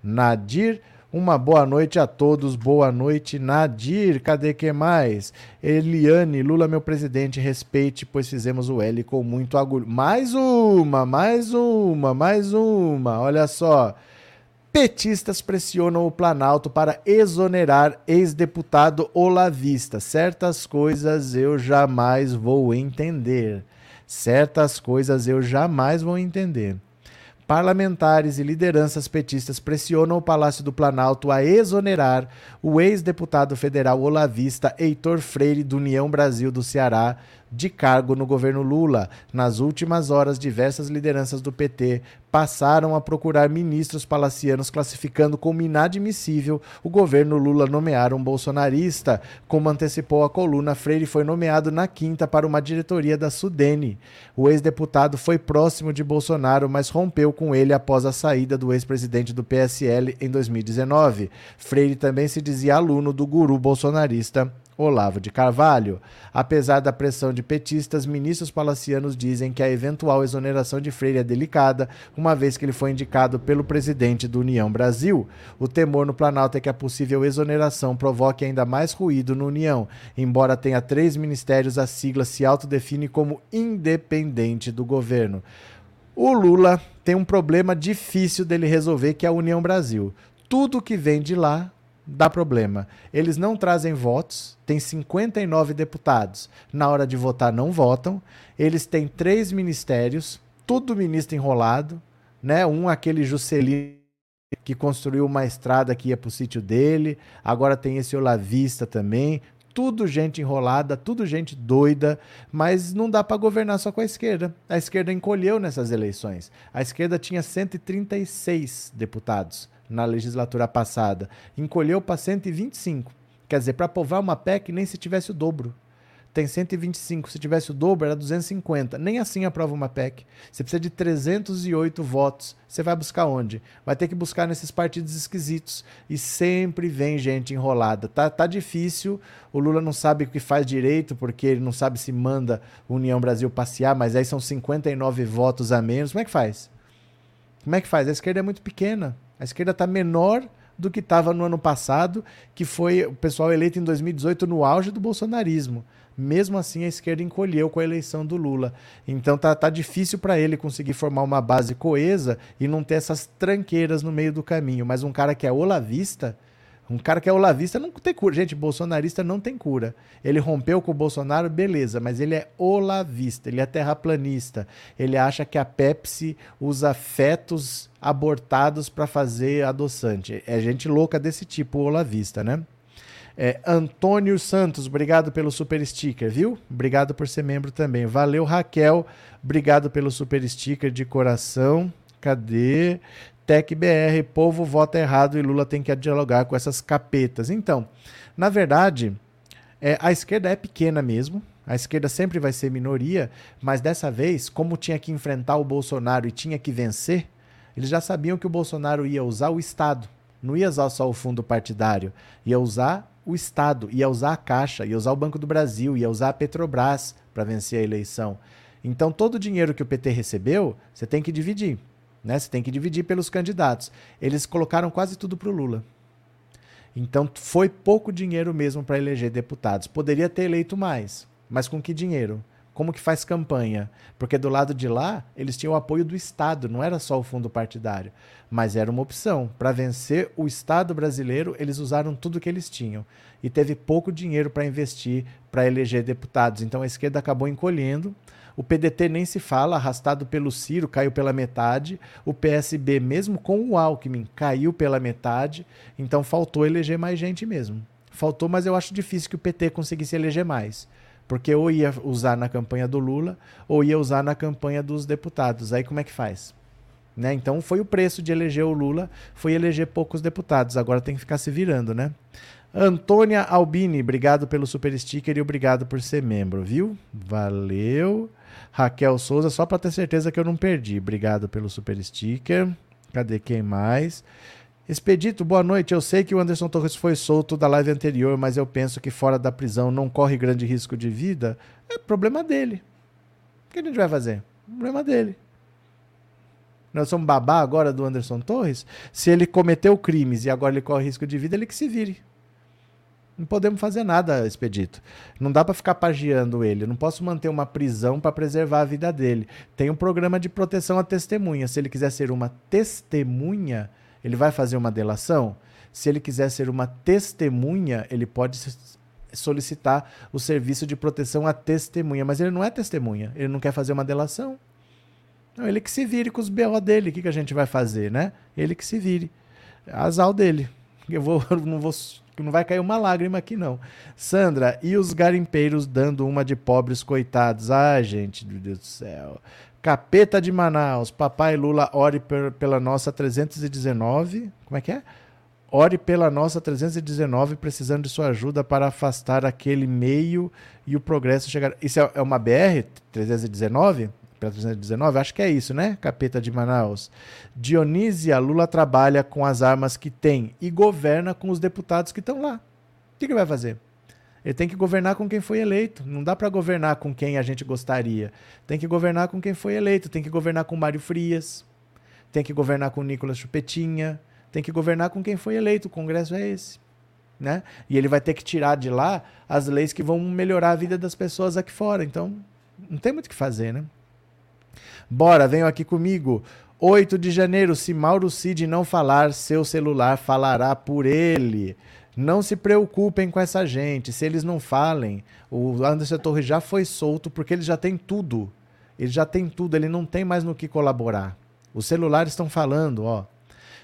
Nadir, uma boa noite a todos. Boa noite, Nadir. Cadê que mais? Eliane, Lula, meu presidente, respeite, pois fizemos o L com muito agulho. Mais uma, mais uma, mais uma. Olha só. Petistas pressionam o Planalto para exonerar ex-deputado olavista. Certas coisas eu jamais vou entender. Certas coisas eu jamais vou entender. Parlamentares e lideranças petistas pressionam o Palácio do Planalto a exonerar o ex-deputado federal olavista Heitor Freire do União Brasil do Ceará de cargo no governo Lula. Nas últimas horas, diversas lideranças do PT passaram a procurar ministros palacianos, classificando como inadmissível o governo Lula nomear um bolsonarista. Como antecipou a coluna, Freire foi nomeado na quinta para uma diretoria da Sudene. O ex-deputado foi próximo de Bolsonaro, mas rompeu com ele após a saída do ex-presidente do PSL em 2019. Freire também se dizia aluno do guru bolsonarista Olavo de Carvalho. Apesar da pressão de petistas, ministros palacianos dizem que a eventual exoneração de Freire é delicada, uma vez que ele foi indicado pelo presidente do União Brasil. O temor no Planalto é que a possível exoneração provoque ainda mais ruído no União. Embora tenha três ministérios, a sigla se autodefine como independente do governo. O Lula tem um problema difícil dele resolver, que é a União Brasil. Tudo que vem de lá dá problema. Eles não trazem votos, tem 59 deputados. Na hora de votar, não votam. Eles têm três ministérios, tudo ministro enrolado, né? Um, aquele Juscelino que construiu uma estrada que ia para o sítio dele, agora tem esse Olavista também, tudo gente enrolada, tudo gente doida, mas não dá para governar só com a esquerda. A esquerda encolheu nessas eleições. A esquerda tinha 136 deputados na legislatura passada, encolheu para 125. Quer dizer, para aprovar uma PEC nem se tivesse o dobro tem 125. Se tivesse o dobro, era 250. Nem assim aprova uma PEC. Você precisa de 308 votos. Você vai buscar onde? Vai ter que buscar nesses partidos esquisitos. E sempre vem gente enrolada. Tá, tá difícil. O Lula não sabe o que faz direito, porque ele não sabe se manda União Brasil passear, mas aí são 59 votos a menos. Como é que faz? Como é que faz? A esquerda é muito pequena. A esquerda está menor do que estava no ano passado, que foi o pessoal eleito em 2018 no auge do bolsonarismo. Mesmo assim, a esquerda encolheu com a eleição do Lula. Então tá, tá difícil para ele conseguir formar uma base coesa e não ter essas tranqueiras no meio do caminho. Mas um cara que é olavista, um cara que é olavista não tem cura. Gente, bolsonarista não tem cura. Ele rompeu com o Bolsonaro, beleza, mas ele é olavista, ele é terraplanista. Ele acha que a Pepsi usa fetos abortados para fazer adoçante. É gente louca desse tipo, olavista, né? É, Antônio Santos, obrigado pelo super sticker, viu? Obrigado por ser membro também. Valeu, Raquel, obrigado pelo super sticker de coração. Cadê? TecBR, povo vota errado e Lula tem que dialogar com essas capetas. Então, na verdade, é, a esquerda é pequena mesmo. A esquerda sempre vai ser minoria, mas dessa vez, como tinha que enfrentar o Bolsonaro e tinha que vencer, eles já sabiam que o Bolsonaro ia usar o Estado, não ia usar só o fundo partidário, ia usar o Estado, ia usar a Caixa, ia usar o Banco do Brasil, ia usar a Petrobras para vencer a eleição. Então, todo o dinheiro que o PT recebeu, você tem que dividir. Né? Você tem que dividir pelos candidatos. Eles colocaram quase tudo para o Lula. Então, foi pouco dinheiro mesmo para eleger deputados. Poderia ter eleito mais, mas com que dinheiro? Como que faz campanha? Porque do lado de lá, eles tinham o apoio do Estado, não era só o fundo partidário. Mas era uma opção. Para vencer o Estado brasileiro, eles usaram tudo que eles tinham. E teve pouco dinheiro para investir para eleger deputados. Então a esquerda acabou encolhendo. O PDT nem se fala, arrastado pelo Ciro, caiu pela metade. O PSB, mesmo com o Alckmin, caiu pela metade. Então faltou eleger mais gente mesmo. Faltou, mas eu acho difícil que o PT conseguisse eleger mais porque ou ia usar na campanha do Lula ou ia usar na campanha dos deputados. Aí como é que faz? Né? Então foi o preço de eleger o Lula, foi eleger poucos deputados. Agora tem que ficar se virando, né? Antônia Albini, obrigado pelo super sticker e obrigado por ser membro, viu? Valeu. Raquel Souza, só para ter certeza que eu não perdi. Obrigado pelo super sticker. Cadê quem mais? Expedito, boa noite. Eu sei que o Anderson Torres foi solto da live anterior, mas eu penso que fora da prisão não corre grande risco de vida. É problema dele. O que a gente vai fazer? Problema dele. Nós somos babá agora do Anderson Torres? Se ele cometeu crimes e agora ele corre risco de vida, ele que se vire. Não podemos fazer nada, Expedito. Não dá para ficar pagiando ele. não posso manter uma prisão para preservar a vida dele. Tem um programa de proteção à testemunha. Se ele quiser ser uma testemunha, ele vai fazer uma delação? Se ele quiser ser uma testemunha, ele pode solicitar o serviço de proteção à testemunha, mas ele não é testemunha, ele não quer fazer uma delação. Não, ele que se vire com os BO dele, o que, que a gente vai fazer, né? Ele que se vire. Azal dele. Eu vou, não vou não vai cair uma lágrima aqui, não. Sandra, e os garimpeiros dando uma de pobres coitados? Ah, gente, meu Deus do céu. Capeta de Manaus, papai Lula, ore pela nossa 319. Como é que é? Ore pela nossa 319, precisando de sua ajuda para afastar aquele meio e o progresso chegar. Isso é, é uma BR 319? Pela 319? Acho que é isso, né? Capeta de Manaus. Dionísia, Lula trabalha com as armas que tem e governa com os deputados que estão lá. O que, que vai fazer? Ele tem que governar com quem foi eleito. Não dá para governar com quem a gente gostaria. Tem que governar com quem foi eleito. Tem que governar com Mário Frias. Tem que governar com Nicolas Chupetinha. Tem que governar com quem foi eleito. O Congresso é esse. Né? E ele vai ter que tirar de lá as leis que vão melhorar a vida das pessoas aqui fora. Então, não tem muito o que fazer, né? Bora, venham aqui comigo. 8 de janeiro, se Mauro Cid não falar, seu celular falará por ele. Não se preocupem com essa gente. Se eles não falem, o Anderson Torres já foi solto porque ele já tem tudo. Ele já tem tudo, ele não tem mais no que colaborar. Os celulares estão falando, ó.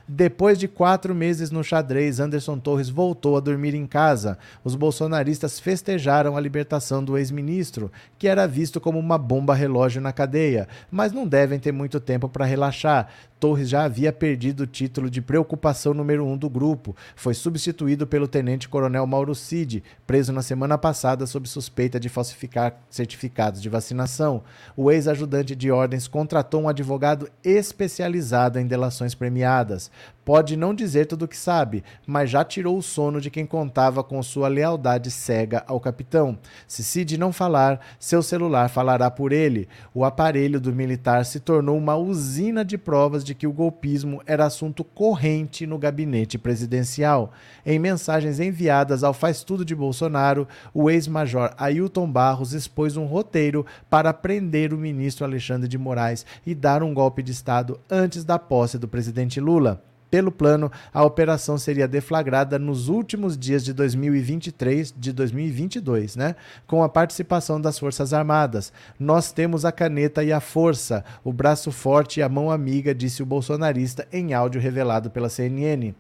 Depois de quatro meses no xadrez, Anderson Torres voltou a dormir em casa. Os bolsonaristas festejaram a libertação do ex-ministro, que era visto como uma bomba relógio na cadeia, mas não devem ter muito tempo para relaxar. Torres já havia perdido o título de preocupação número um do grupo. Foi substituído pelo tenente-coronel Mauro Cid, preso na semana passada sob suspeita de falsificar certificados de vacinação. O ex-ajudante de ordens contratou um advogado especializado em delações premiadas. Pode não dizer tudo o que sabe, mas já tirou o sono de quem contava com sua lealdade cega ao capitão. Se Cid não falar, seu celular falará por ele. O aparelho do militar se tornou uma usina de provas de que o golpismo era assunto corrente no gabinete presidencial. Em mensagens enviadas ao faz-tudo de Bolsonaro, o ex-major Ailton Barros expôs um roteiro para prender o ministro Alexandre de Moraes e dar um golpe de Estado antes da posse do presidente Lula. Pelo plano, a operação seria deflagrada nos últimos dias de 2023, de 2022, né? Com a participação das Forças Armadas. Nós temos a caneta e a força, o braço forte e a mão amiga, disse o bolsonarista em áudio revelado pela CNN.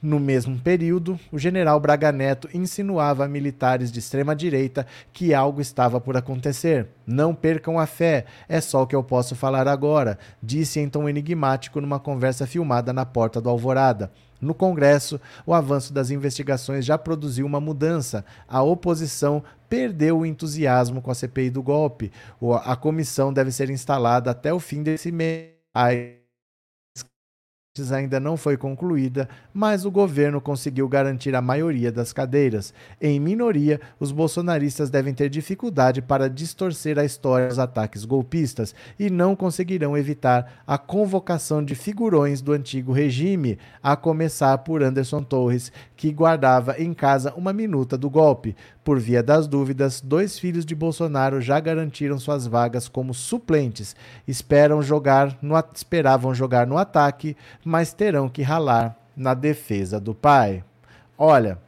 No mesmo período, o general Braga Neto insinuava a militares de extrema-direita que algo estava por acontecer. Não percam a fé, é só o que eu posso falar agora, disse em tom enigmático numa conversa filmada na porta do Alvorada. No Congresso, o avanço das investigações já produziu uma mudança. A oposição perdeu o entusiasmo com a CPI do golpe. A comissão deve ser instalada até o fim desse mês ainda não foi concluída, mas o governo conseguiu garantir a maioria das cadeiras. Em minoria, os bolsonaristas devem ter dificuldade para distorcer a história dos ataques golpistas e não conseguirão evitar a convocação de figurões do antigo regime, a começar por Anderson Torres, que guardava em casa uma minuta do golpe. Por via das dúvidas, dois filhos de Bolsonaro já garantiram suas vagas como suplentes. Esperam jogar no, esperavam jogar no ataque, mas terão que ralar na defesa do pai. Olha,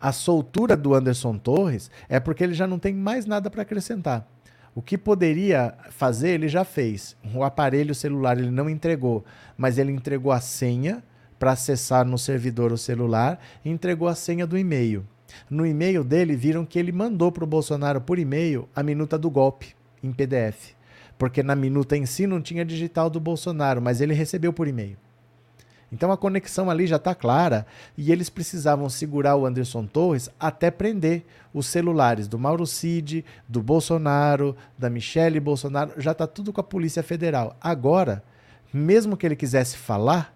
a soltura do Anderson Torres é porque ele já não tem mais nada para acrescentar. O que poderia fazer, ele já fez. O aparelho celular ele não entregou, mas ele entregou a senha para acessar no servidor o celular e entregou a senha do e-mail. No e-mail dele, viram que ele mandou para o Bolsonaro por e-mail a minuta do golpe, em PDF. Porque na minuta em si não tinha digital do Bolsonaro, mas ele recebeu por e-mail. Então a conexão ali já está clara e eles precisavam segurar o Anderson Torres até prender os celulares do Mauro Cid, do Bolsonaro, da Michele Bolsonaro, já está tudo com a Polícia Federal. Agora, mesmo que ele quisesse falar,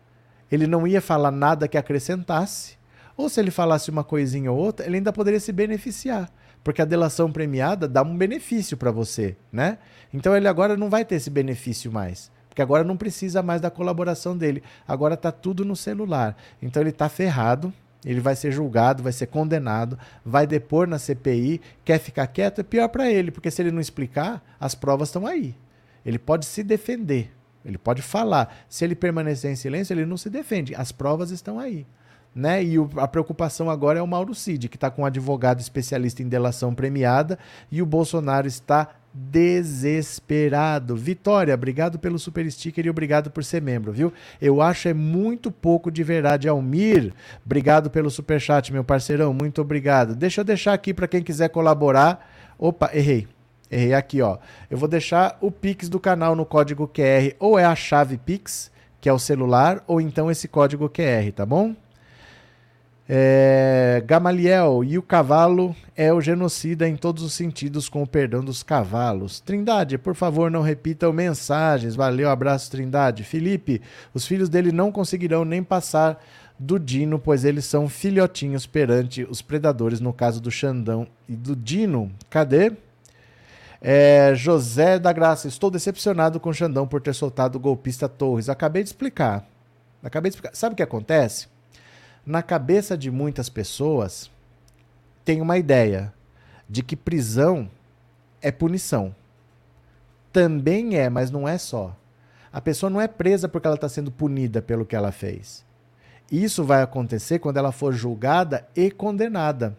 ele não ia falar nada que acrescentasse ou se ele falasse uma coisinha ou outra, ele ainda poderia se beneficiar. Porque a delação premiada dá um benefício para você, né? Então ele agora não vai ter esse benefício mais. Porque agora não precisa mais da colaboração dele. Agora está tudo no celular. Então ele está ferrado, ele vai ser julgado, vai ser condenado, vai depor na CPI, quer ficar quieto, é pior para ele, porque se ele não explicar, as provas estão aí. Ele pode se defender, ele pode falar. Se ele permanecer em silêncio, ele não se defende. As provas estão aí. Né? E o, a preocupação agora é o Mauro Cid, que está com um advogado especialista em delação premiada, e o Bolsonaro está desesperado. Vitória, obrigado pelo super sticker e obrigado por ser membro, viu? Eu acho é muito pouco de verdade. Almir, obrigado pelo super chat, meu parceirão, muito obrigado. Deixa eu deixar aqui para quem quiser colaborar. Opa, errei. Errei aqui, ó. Eu vou deixar o Pix do canal no código QR, ou é a chave Pix, que é o celular, ou então esse código QR, tá bom? É, Gamaliel, e o cavalo é o genocida em todos os sentidos, com o perdão dos cavalos. Trindade, por favor, não repitam mensagens. Valeu, abraço, Trindade. Felipe, os filhos dele não conseguirão nem passar do Dino, pois eles são filhotinhos perante os predadores, no caso do Xandão e do Dino. Cadê? É, José da Graça, estou decepcionado com o Xandão por ter soltado o golpista Torres. Acabei de explicar. Acabei de explicar. Sabe o que acontece? Na cabeça de muitas pessoas tem uma ideia de que prisão é punição. Também é, mas não é só. A pessoa não é presa porque ela está sendo punida pelo que ela fez. Isso vai acontecer quando ela for julgada e condenada.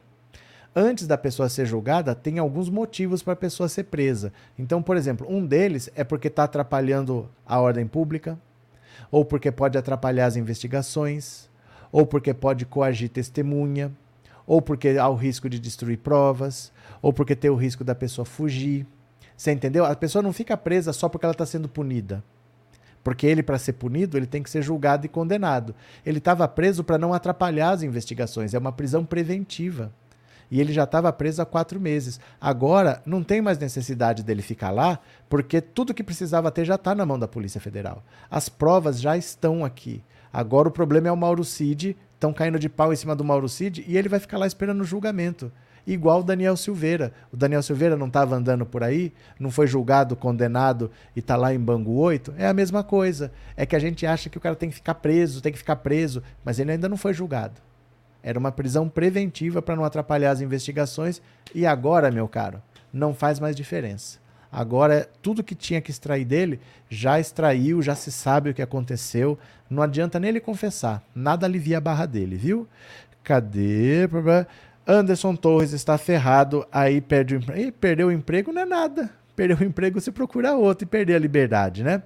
Antes da pessoa ser julgada, tem alguns motivos para a pessoa ser presa. Então, por exemplo, um deles é porque está atrapalhando a ordem pública, ou porque pode atrapalhar as investigações, ou porque pode coagir testemunha, ou porque há o risco de destruir provas, ou porque tem o risco da pessoa fugir. Você entendeu? A pessoa não fica presa só porque ela está sendo punida. Porque ele, para ser punido, ele tem que ser julgado e condenado. Ele estava preso para não atrapalhar as investigações. É uma prisão preventiva. E ele já estava preso há quatro meses. Agora, não tem mais necessidade dele ficar lá, porque tudo que precisava ter já está na mão da Polícia Federal. As provas já estão aqui. Agora o problema é o Mauro Cid. Estão caindo de pau em cima do Mauro Cid e ele vai ficar lá esperando o julgamento igual o Daniel Silveira. O Daniel Silveira não estava andando por aí, não foi julgado, condenado e está lá em Bangu 8. É a mesma coisa. É que a gente acha que o cara tem que ficar preso, tem que ficar preso, mas ele ainda não foi julgado. Era uma prisão preventiva para não atrapalhar as investigações e agora, meu caro, não faz mais diferença. Agora, tudo que tinha que extrair dele já extraiu, já se sabe o que aconteceu. Não adianta nem ele confessar. Nada alivia a barra dele, viu? Cadê? Anderson Torres está ferrado, aí perde o emprego. Perdeu o emprego não é nada. Perdeu o emprego, você procura outro e perder a liberdade, né?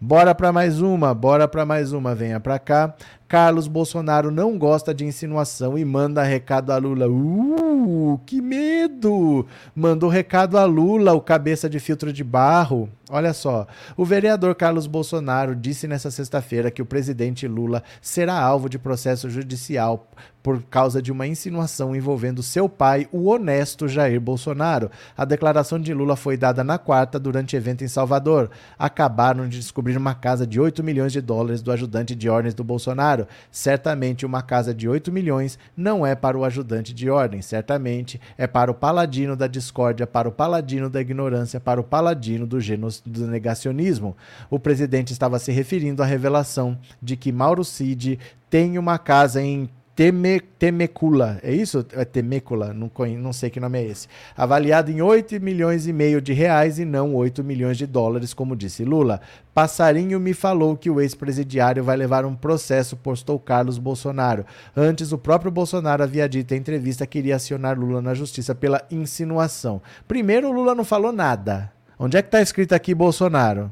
Bora para mais uma, bora para mais uma, venha para cá. Carlos Bolsonaro não gosta de insinuação e manda recado a Lula. Uh, que medo! Mandou recado a Lula, o cabeça de filtro de barro. Olha só, o vereador Carlos Bolsonaro disse nesta sexta-feira que o presidente Lula será alvo de processo judicial por causa de uma insinuação envolvendo seu pai, o honesto Jair Bolsonaro. A declaração de Lula foi dada na quarta durante evento em Salvador. Acabaram de descobrir uma casa de 8 milhões de dólares do ajudante de ordens do Bolsonaro certamente uma casa de 8 milhões não é para o ajudante de ordem, certamente é para o paladino da discórdia, para o paladino da ignorância, para o paladino do, do negacionismo. O presidente estava se referindo à revelação de que Mauro Cid tem uma casa em Teme, Temecula, é isso? É Temecula, não, não sei que nome é esse. Avaliado em 8 milhões e meio de reais e não 8 milhões de dólares, como disse Lula. Passarinho me falou que o ex-presidiário vai levar um processo, postou Carlos Bolsonaro. Antes, o próprio Bolsonaro havia dito em entrevista que iria acionar Lula na justiça pela insinuação. Primeiro, Lula não falou nada. Onde é que está escrito aqui Bolsonaro?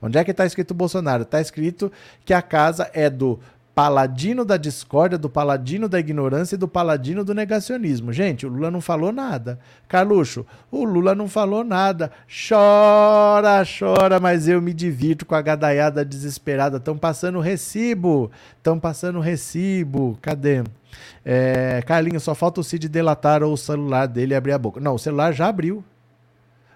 Onde é que está escrito Bolsonaro? Está escrito que a casa é do paladino da discórdia, do paladino da ignorância e do paladino do negacionismo. Gente, o Lula não falou nada. Carluxo, o Lula não falou nada. Chora, chora, mas eu me divirto com a gadaiada desesperada. Estão passando recibo. Estão passando recibo. Cadê? É, Carlinhos, só falta o Cid delatar ou o celular dele abrir a boca. Não, o celular já abriu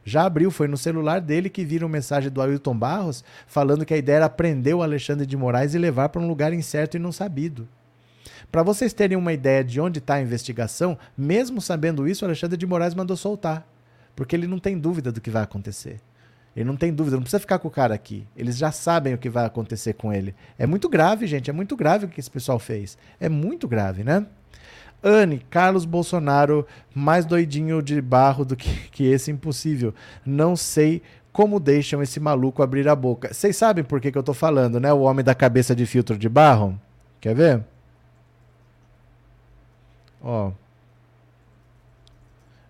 já abriu, foi no celular dele que viram mensagem do Ailton Barros falando que a ideia era prender o Alexandre de Moraes e levar para um lugar incerto e não sabido. Para vocês terem uma ideia de onde está a investigação, mesmo sabendo isso, o Alexandre de Moraes mandou soltar. Porque ele não tem dúvida do que vai acontecer. Ele não tem dúvida, não precisa ficar com o cara aqui. Eles já sabem o que vai acontecer com ele. É muito grave, gente, é muito grave o que esse pessoal fez. É muito grave, né? Anne, Carlos Bolsonaro, mais doidinho de barro do que, que esse impossível. Não sei como deixam esse maluco abrir a boca. Vocês sabem por que, que eu tô falando, né? O homem da cabeça de filtro de barro. Quer ver? Ó.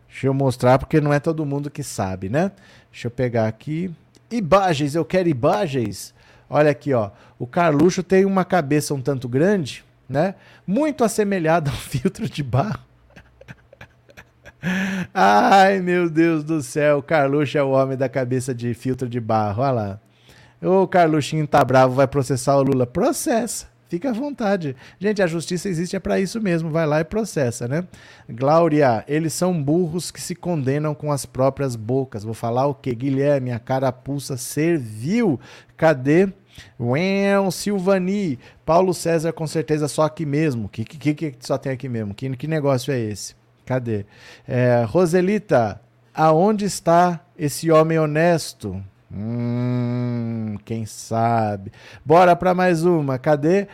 Deixa eu mostrar, porque não é todo mundo que sabe, né? Deixa eu pegar aqui. Imagens, eu quero imagens. Olha aqui, ó. O Carluxo tem uma cabeça um tanto grande né? Muito assemelhado ao filtro de barro. Ai, meu Deus do céu, Carluxo é o homem da cabeça de filtro de barro, olha lá. O Carluxinho tá bravo, vai processar o Lula. Processa, fica à vontade. Gente, a justiça existe é para isso mesmo, vai lá e processa, né? Glória, eles são burros que se condenam com as próprias bocas. Vou falar o que? Guilherme, a carapuça serviu. Cadê? Ué, Silvani. Paulo César, com certeza, só aqui mesmo. Que, que, que só tem aqui mesmo? Que, que negócio é esse? Cadê? É, Roselita, aonde está esse homem honesto? Hum, quem sabe? Bora para mais uma. Cadê?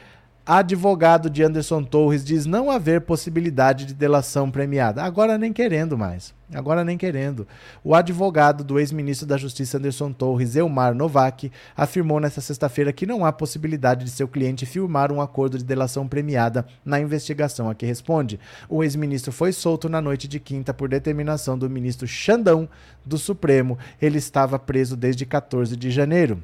Advogado de Anderson Torres diz não haver possibilidade de delação premiada. Agora nem querendo mais. Agora nem querendo. O advogado do ex-ministro da Justiça Anderson Torres, Elmar Novak, afirmou nesta sexta-feira que não há possibilidade de seu cliente firmar um acordo de delação premiada na investigação a que responde. O ex-ministro foi solto na noite de quinta por determinação do ministro Xandão do Supremo. Ele estava preso desde 14 de janeiro.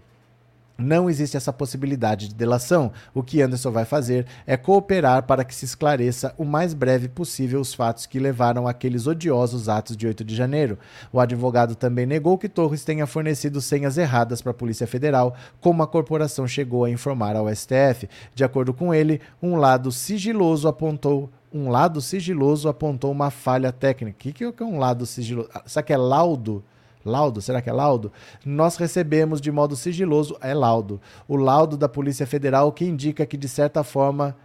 Não existe essa possibilidade de delação. O que Anderson vai fazer é cooperar para que se esclareça o mais breve possível os fatos que levaram àqueles odiosos atos de 8 de janeiro. O advogado também negou que Torres tenha fornecido senhas erradas para a Polícia Federal, como a corporação chegou a informar ao STF. De acordo com ele, um lado sigiloso apontou um lado sigiloso apontou uma falha técnica. O que, que é um lado sigiloso? Será que é laudo? Laudo, será que é laudo? Nós recebemos de modo sigiloso, é laudo, o laudo da Polícia Federal que indica que de certa forma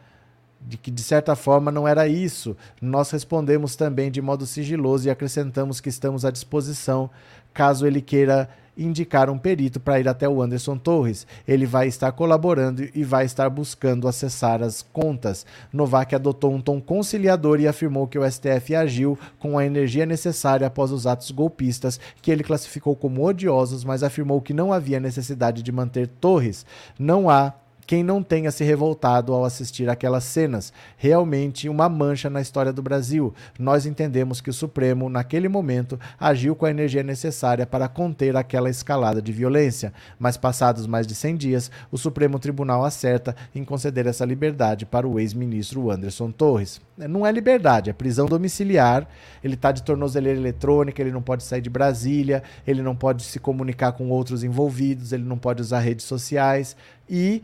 de que de certa forma não era isso. Nós respondemos também de modo sigiloso e acrescentamos que estamos à disposição caso ele queira indicar um perito para ir até o Anderson Torres. Ele vai estar colaborando e vai estar buscando acessar as contas. Novak adotou um tom conciliador e afirmou que o STF agiu com a energia necessária após os atos golpistas, que ele classificou como odiosos, mas afirmou que não havia necessidade de manter Torres. Não há quem não tenha se revoltado ao assistir aquelas cenas. Realmente uma mancha na história do Brasil. Nós entendemos que o Supremo, naquele momento, agiu com a energia necessária para conter aquela escalada de violência. Mas passados mais de 100 dias, o Supremo Tribunal acerta em conceder essa liberdade para o ex-ministro Anderson Torres. Não é liberdade, é prisão domiciliar. Ele está de tornozeleira eletrônica, ele não pode sair de Brasília, ele não pode se comunicar com outros envolvidos, ele não pode usar redes sociais e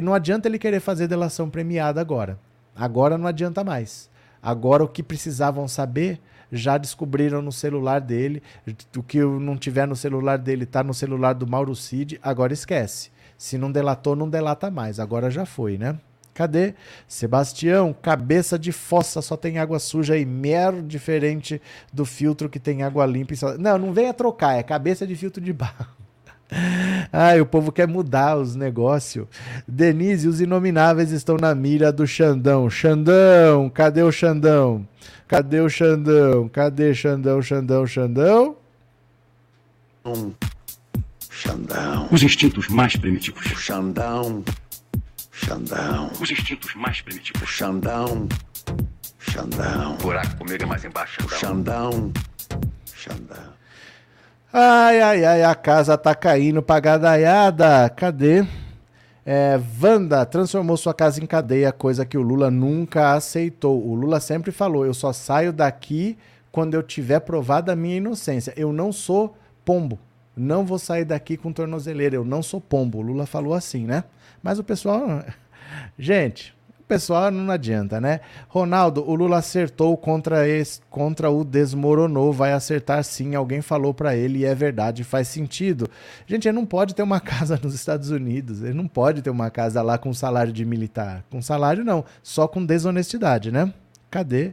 não adianta ele querer fazer delação premiada agora. Agora não adianta mais. Agora o que precisavam saber já descobriram no celular dele. O que não tiver no celular dele está no celular do Mauro Cid. Agora esquece. Se não delatou, não delata mais. Agora já foi, né? Cadê? Sebastião, cabeça de fossa só tem água suja e mero diferente do filtro que tem água limpa. Não, não venha trocar, é cabeça de filtro de barro. Ai, o povo quer mudar os negócios. Denise, os inomináveis estão na mira do Xandão. Xandão, cadê o Xandão? Cadê o Xandão? Cadê Xandão, Xandão, Xandão? Um Xandão. Os instintos mais primitivos. Xandão. Xandão. Os instintos mais primitivos. Xandão. Xandão. buraco comigo é mais embaixo. Xandão. Xandão. Ai, ai, ai, a casa tá caindo pra gadaiada. Cadê? É, Wanda transformou sua casa em cadeia, coisa que o Lula nunca aceitou. O Lula sempre falou: eu só saio daqui quando eu tiver provado a minha inocência. Eu não sou pombo. Não vou sair daqui com tornozeleira. Eu não sou pombo. O Lula falou assim, né? Mas o pessoal. Gente, pessoal não adianta, né? Ronaldo, o Lula acertou contra, esse, contra o desmoronou, vai acertar sim. Alguém falou para ele e é verdade, faz sentido. Gente, ele não pode ter uma casa nos Estados Unidos, ele não pode ter uma casa lá com salário de militar. Com salário não, só com desonestidade, né? Cadê?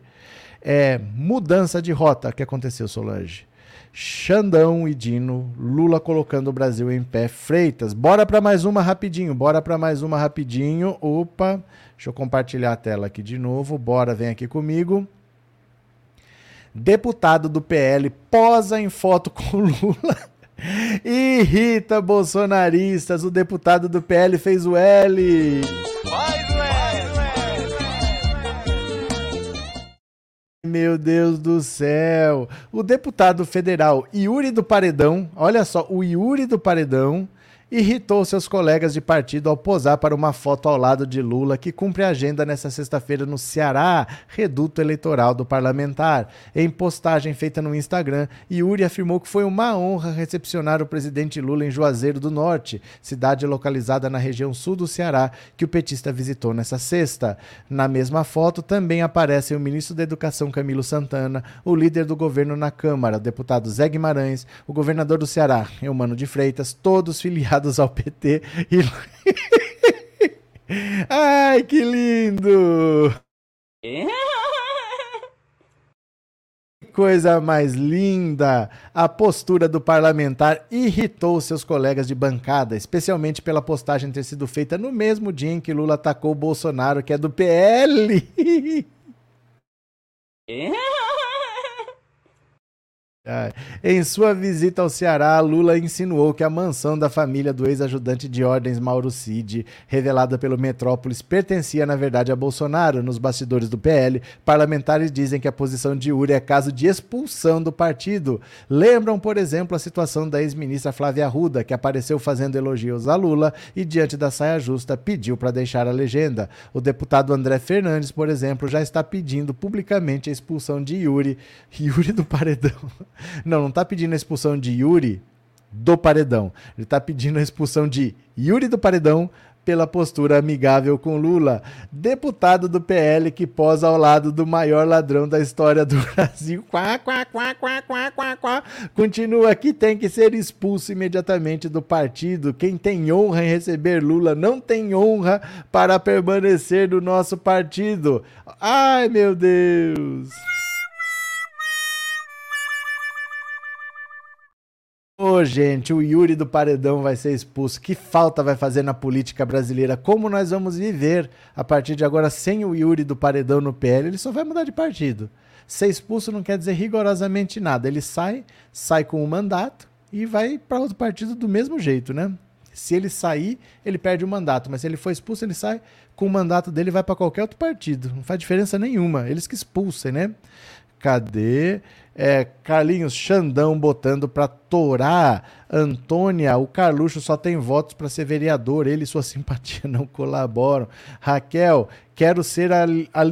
É, mudança de rota que aconteceu, Solange. Xandão e Dino, Lula colocando o Brasil em pé. Freitas, bora para mais uma rapidinho, bora para mais uma rapidinho. Opa, deixa eu compartilhar a tela aqui de novo. Bora, vem aqui comigo. Deputado do PL posa em foto com Lula. Irrita bolsonaristas. O deputado do PL fez o L. Meu Deus do céu! O deputado federal Yuri do Paredão, olha só, o Yuri do Paredão irritou seus colegas de partido ao posar para uma foto ao lado de Lula, que cumpre a agenda nesta sexta-feira no Ceará, reduto eleitoral do parlamentar. Em postagem feita no Instagram, Yuri afirmou que foi uma honra recepcionar o presidente Lula em Juazeiro do Norte, cidade localizada na região sul do Ceará, que o petista visitou nesta sexta. Na mesma foto também aparecem o ministro da Educação Camilo Santana, o líder do governo na Câmara, o deputado Zé Guimarães, o governador do Ceará, Eumano de Freitas, todos filiados ligados ao PT e. Ai, que lindo! coisa mais linda! A postura do parlamentar irritou seus colegas de bancada, especialmente pela postagem ter sido feita no mesmo dia em que Lula atacou o Bolsonaro, que é do PL. Em sua visita ao Ceará, Lula insinuou que a mansão da família do ex-ajudante de ordens Mauro Cid, revelada pelo Metrópolis, pertencia na verdade a Bolsonaro. Nos bastidores do PL, parlamentares dizem que a posição de Uri é caso de expulsão do partido. Lembram, por exemplo, a situação da ex-ministra Flávia Arruda, que apareceu fazendo elogios a Lula e, diante da saia justa, pediu para deixar a legenda. O deputado André Fernandes, por exemplo, já está pedindo publicamente a expulsão de Yuri, Yuri do Paredão. Não, não está pedindo a expulsão de Yuri do paredão. Ele está pedindo a expulsão de Yuri do paredão pela postura amigável com Lula, deputado do PL que posa ao lado do maior ladrão da história do Brasil. Quá, quá, quá, quá, quá, quá, quá. Continua que tem que ser expulso imediatamente do partido. Quem tem honra em receber Lula não tem honra para permanecer no nosso partido. Ai, meu Deus! Ô, oh, gente, o Yuri do Paredão vai ser expulso. Que falta vai fazer na política brasileira? Como nós vamos viver a partir de agora sem o Yuri do Paredão no PL? Ele só vai mudar de partido. Ser expulso não quer dizer rigorosamente nada. Ele sai, sai com o mandato e vai para outro partido do mesmo jeito, né? Se ele sair, ele perde o mandato, mas se ele for expulso, ele sai com o mandato dele vai para qualquer outro partido. Não faz diferença nenhuma. Eles que expulsem, né? Cadê? É, Carlinhos Xandão botando para torar. Antônia, o Carluxo só tem votos para ser vereador. Ele e sua simpatia não colaboram. Raquel, quero ser a, a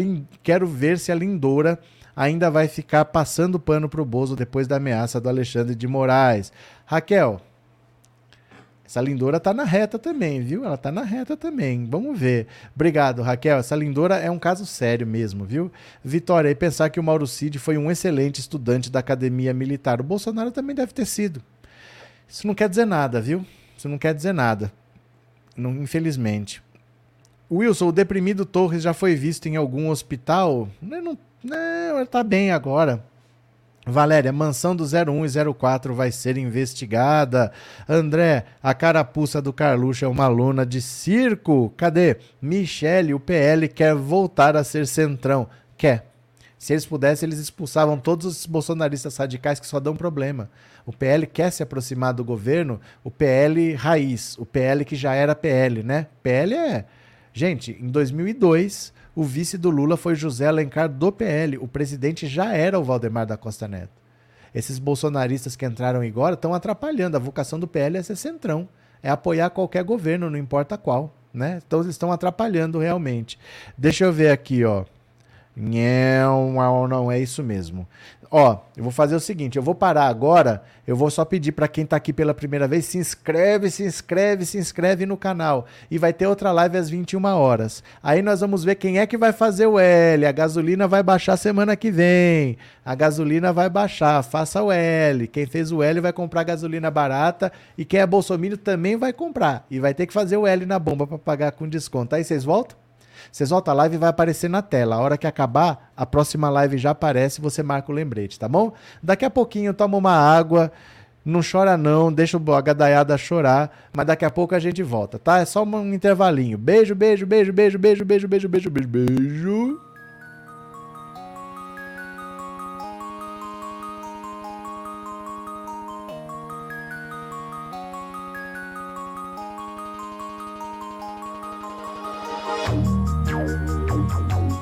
quero ver se a Lindora ainda vai ficar passando pano pro Bozo depois da ameaça do Alexandre de Moraes. Raquel, essa lindora tá na reta também, viu? Ela tá na reta também. Vamos ver. Obrigado, Raquel. Essa lindora é um caso sério mesmo, viu? Vitória, e pensar que o Mauro Cid foi um excelente estudante da academia militar. O Bolsonaro também deve ter sido. Isso não quer dizer nada, viu? Isso não quer dizer nada. Não, infelizmente. Wilson, o deprimido Torres já foi visto em algum hospital? Não, não, ele tá bem agora. Valéria, mansão do 01 e 04 vai ser investigada. André, a carapuça do Carluxo é uma lona de circo. Cadê? Michele, o PL quer voltar a ser centrão. Quer. Se eles pudessem, eles expulsavam todos os bolsonaristas radicais que só dão problema. O PL quer se aproximar do governo, o PL raiz, o PL que já era PL, né? PL é. Gente, em 2002, o vice do Lula foi José Alencar do PL. O presidente já era o Valdemar da Costa Neto. Esses bolsonaristas que entraram agora estão atrapalhando. A vocação do PL é ser centrão. É apoiar qualquer governo, não importa qual. Né? Então eles estão atrapalhando realmente. Deixa eu ver aqui, ó. Não, não é isso mesmo. Ó, eu vou fazer o seguinte, eu vou parar agora, eu vou só pedir para quem tá aqui pela primeira vez, se inscreve, se inscreve, se inscreve no canal. E vai ter outra live às 21 horas. Aí nós vamos ver quem é que vai fazer o L. A gasolina vai baixar semana que vem. A gasolina vai baixar, faça o L. Quem fez o L vai comprar gasolina barata e quem é bolsominion também vai comprar. E vai ter que fazer o L na bomba para pagar com desconto. Aí vocês voltam? Vocês voltam a live e vai aparecer na tela. A hora que acabar, a próxima live já aparece, você marca o lembrete, tá bom? Daqui a pouquinho toma uma água, não chora não, deixa a gadaiada chorar, mas daqui a pouco a gente volta, tá? É só um intervalinho. Beijo, beijo, beijo, beijo, beijo, beijo, beijo, beijo, beijo, beijo.